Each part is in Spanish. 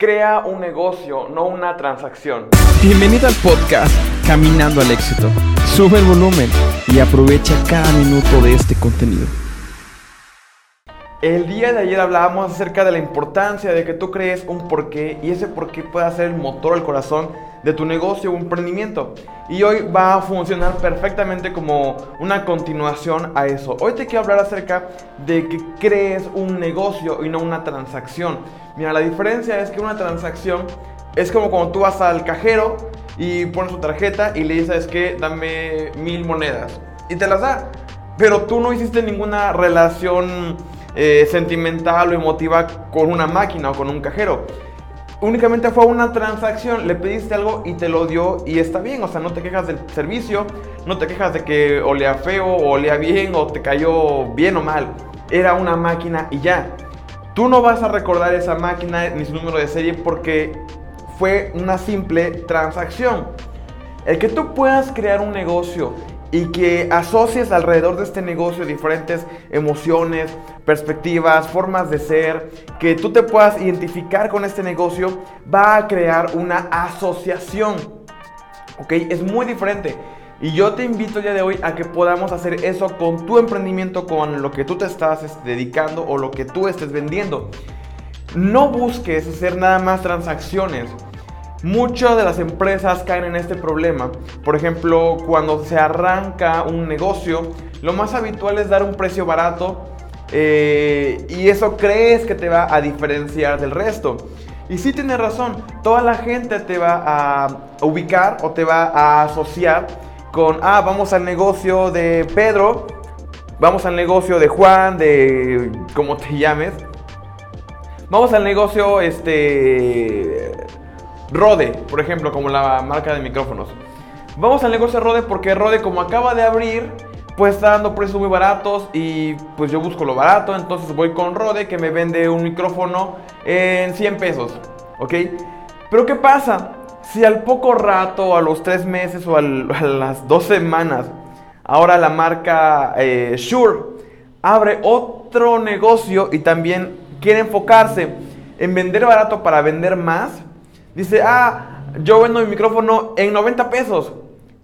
Crea un negocio, no una transacción. Bienvenido al podcast Caminando al éxito. Sube el volumen y aprovecha cada minuto de este contenido. El día de ayer hablábamos acerca de la importancia de que tú crees un porqué y ese porqué pueda ser el motor, el corazón de tu negocio o emprendimiento. Y hoy va a funcionar perfectamente como una continuación a eso. Hoy te quiero hablar acerca de que crees un negocio y no una transacción. Mira, la diferencia es que una transacción es como cuando tú vas al cajero y pones tu tarjeta y le dices que dame mil monedas y te las da. Pero tú no hiciste ninguna relación eh, sentimental o emotiva con una máquina o con un cajero. Únicamente fue una transacción, le pediste algo y te lo dio y está bien, o sea, no te quejas del servicio, no te quejas de que olea feo o olea bien o te cayó bien o mal. Era una máquina y ya. Tú no vas a recordar esa máquina ni su número de serie porque fue una simple transacción. El que tú puedas crear un negocio y que asocies alrededor de este negocio diferentes emociones, perspectivas, formas de ser, que tú te puedas identificar con este negocio, va a crear una asociación. ¿Ok? Es muy diferente. Y yo te invito día de hoy a que podamos hacer eso con tu emprendimiento, con lo que tú te estás este, dedicando o lo que tú estés vendiendo. No busques hacer nada más transacciones. Muchas de las empresas caen en este problema. Por ejemplo, cuando se arranca un negocio, lo más habitual es dar un precio barato eh, y eso crees que te va a diferenciar del resto. Y sí tienes razón, toda la gente te va a ubicar o te va a asociar con, ah, vamos al negocio de Pedro, vamos al negocio de Juan, de como te llames. Vamos al negocio, este, Rode, por ejemplo, como la marca de micrófonos. Vamos al negocio Rode porque Rode como acaba de abrir, pues está dando precios muy baratos y pues yo busco lo barato, entonces voy con Rode que me vende un micrófono en 100 pesos, ¿ok? Pero ¿qué pasa? Si al poco rato, a los 3 meses o a las 2 semanas, ahora la marca eh, Shure abre otro negocio y también quiere enfocarse en vender barato para vender más, Dice, ah, yo vendo mi micrófono en 90 pesos.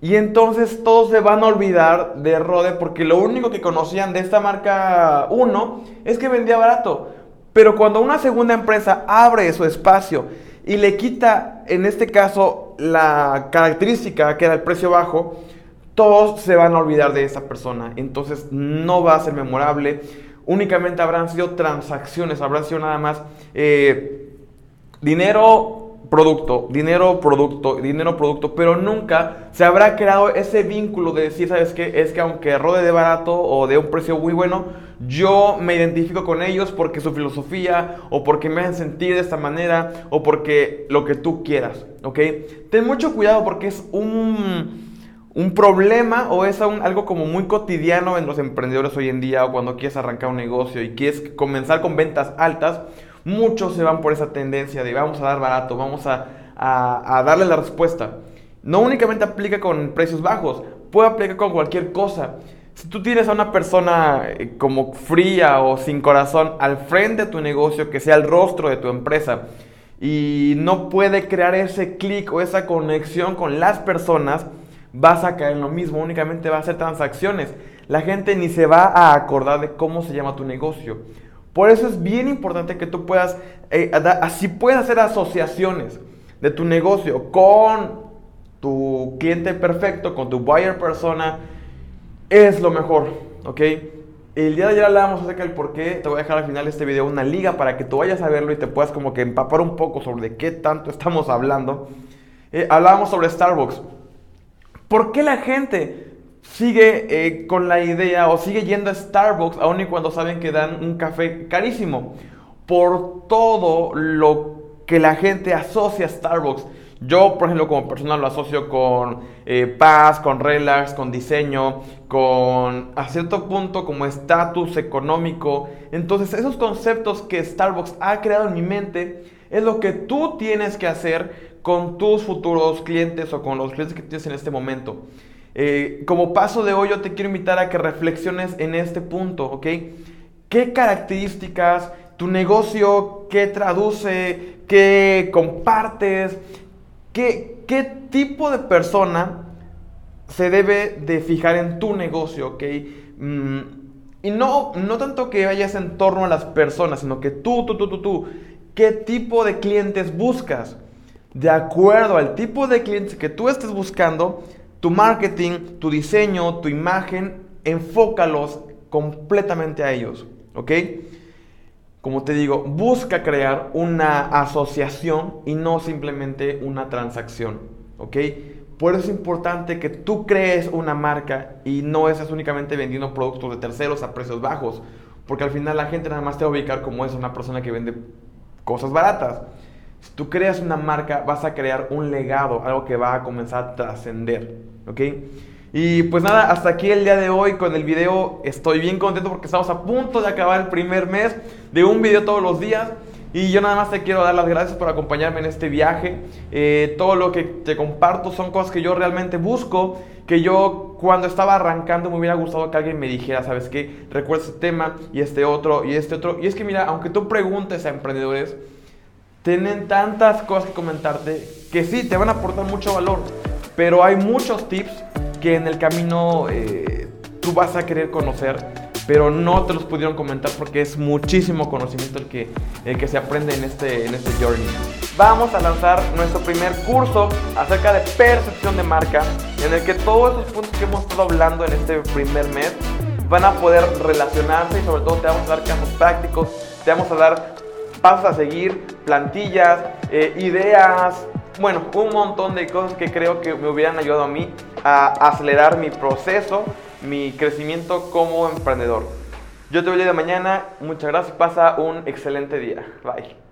Y entonces todos se van a olvidar de Rode porque lo único que conocían de esta marca 1 es que vendía barato. Pero cuando una segunda empresa abre su espacio y le quita, en este caso, la característica que era el precio bajo, todos se van a olvidar de esa persona. Entonces no va a ser memorable. Únicamente habrán sido transacciones, habrán sido nada más eh, dinero producto, dinero, producto, dinero, producto, pero nunca se habrá creado ese vínculo de decir, ¿sabes qué? Es que aunque rode de barato o de un precio muy bueno, yo me identifico con ellos porque su filosofía o porque me hacen sentir de esta manera o porque lo que tú quieras, ¿ok? Ten mucho cuidado porque es un, un problema o es algo como muy cotidiano en los emprendedores hoy en día o cuando quieres arrancar un negocio y quieres comenzar con ventas altas Muchos se van por esa tendencia de vamos a dar barato, vamos a, darle la respuesta. No únicamente aplica con precios bajos, puede aplicar con cualquier cosa. Si tú tienes a una persona eh, como fría o sin corazón al frente de tu negocio, que sea el rostro de tu empresa, y no puede crear ese clic o esa conexión con las personas, vas a caer en lo mismo, únicamente va a hacer transacciones. La gente ni se va a acordar de cómo se llama tu negocio. Por eso es bien importante que tú puedas, eh, así puedas hacer asociaciones de tu negocio con tu cliente perfecto, con tu buyer persona, es lo mejor, ¿ok? El día de ayer hablábamos acerca del por qué, te voy a dejar al final de este video una liga para que tú vayas a verlo y te puedas como que empapar un poco sobre de qué tanto estamos hablando. Eh, hablábamos sobre Starbucks. ¿Por qué la gente sigue eh, con la idea o sigue yendo a Starbucks aun y cuando saben que dan un café carísimo. Por todo lo que la gente asocia a Starbucks. Yo, por ejemplo, como persona lo asocio con eh, paz, con relax, con diseño, con a cierto punto como estatus económico. Entonces, esos conceptos que Starbucks ha creado en mi mente es lo que tú tienes que hacer con tus futuros clientes o con los clientes que tienes en este momento. Eh, como paso de hoy yo te quiero invitar a que reflexiones en este punto, ¿ok? ¿Qué características tu negocio, qué traduce, qué compartes, qué, qué tipo de persona se debe de fijar en tu negocio, ¿ok? Mm, y no, no tanto que vayas en torno a las personas, sino que tú, tú, tú, tú, tú, qué tipo de clientes buscas. De acuerdo al tipo de clientes que tú estés buscando, tu marketing, tu diseño, tu imagen, enfócalos completamente a ellos, ¿ok? Como te digo, busca crear una asociación y no simplemente una transacción, ¿ok? Por eso es importante que tú crees una marca y no estés únicamente vendiendo productos de terceros a precios bajos, porque al final la gente nada más te va a ubicar como es una persona que vende cosas baratas. Si tú creas una marca, vas a crear un legado, algo que va a comenzar a trascender, ¿ok? Y pues nada, hasta aquí el día de hoy con el video. Estoy bien contento porque estamos a punto de acabar el primer mes de un video todos los días. Y yo nada más te quiero dar las gracias por acompañarme en este viaje. Eh, todo lo que te comparto son cosas que yo realmente busco. Que yo cuando estaba arrancando me hubiera gustado que alguien me dijera, ¿sabes qué? Recuerda este tema y este otro y este otro. Y es que mira, aunque tú preguntes a emprendedores, tienen tantas cosas que comentarte que sí, te van a aportar mucho valor. Pero hay muchos tips que en el camino eh, tú vas a querer conocer, pero no te los pudieron comentar porque es muchísimo conocimiento el que, el que se aprende en este, en este journey. Vamos a lanzar nuestro primer curso acerca de percepción de marca, en el que todos esos puntos que hemos estado hablando en este primer mes van a poder relacionarse y sobre todo te vamos a dar casos prácticos, te vamos a dar pasos a seguir, plantillas, eh, ideas, bueno, un montón de cosas que creo que me hubieran ayudado a mí a acelerar mi proceso, mi crecimiento como emprendedor. Yo te veo el día de mañana. Muchas gracias. Pasa un excelente día. Bye.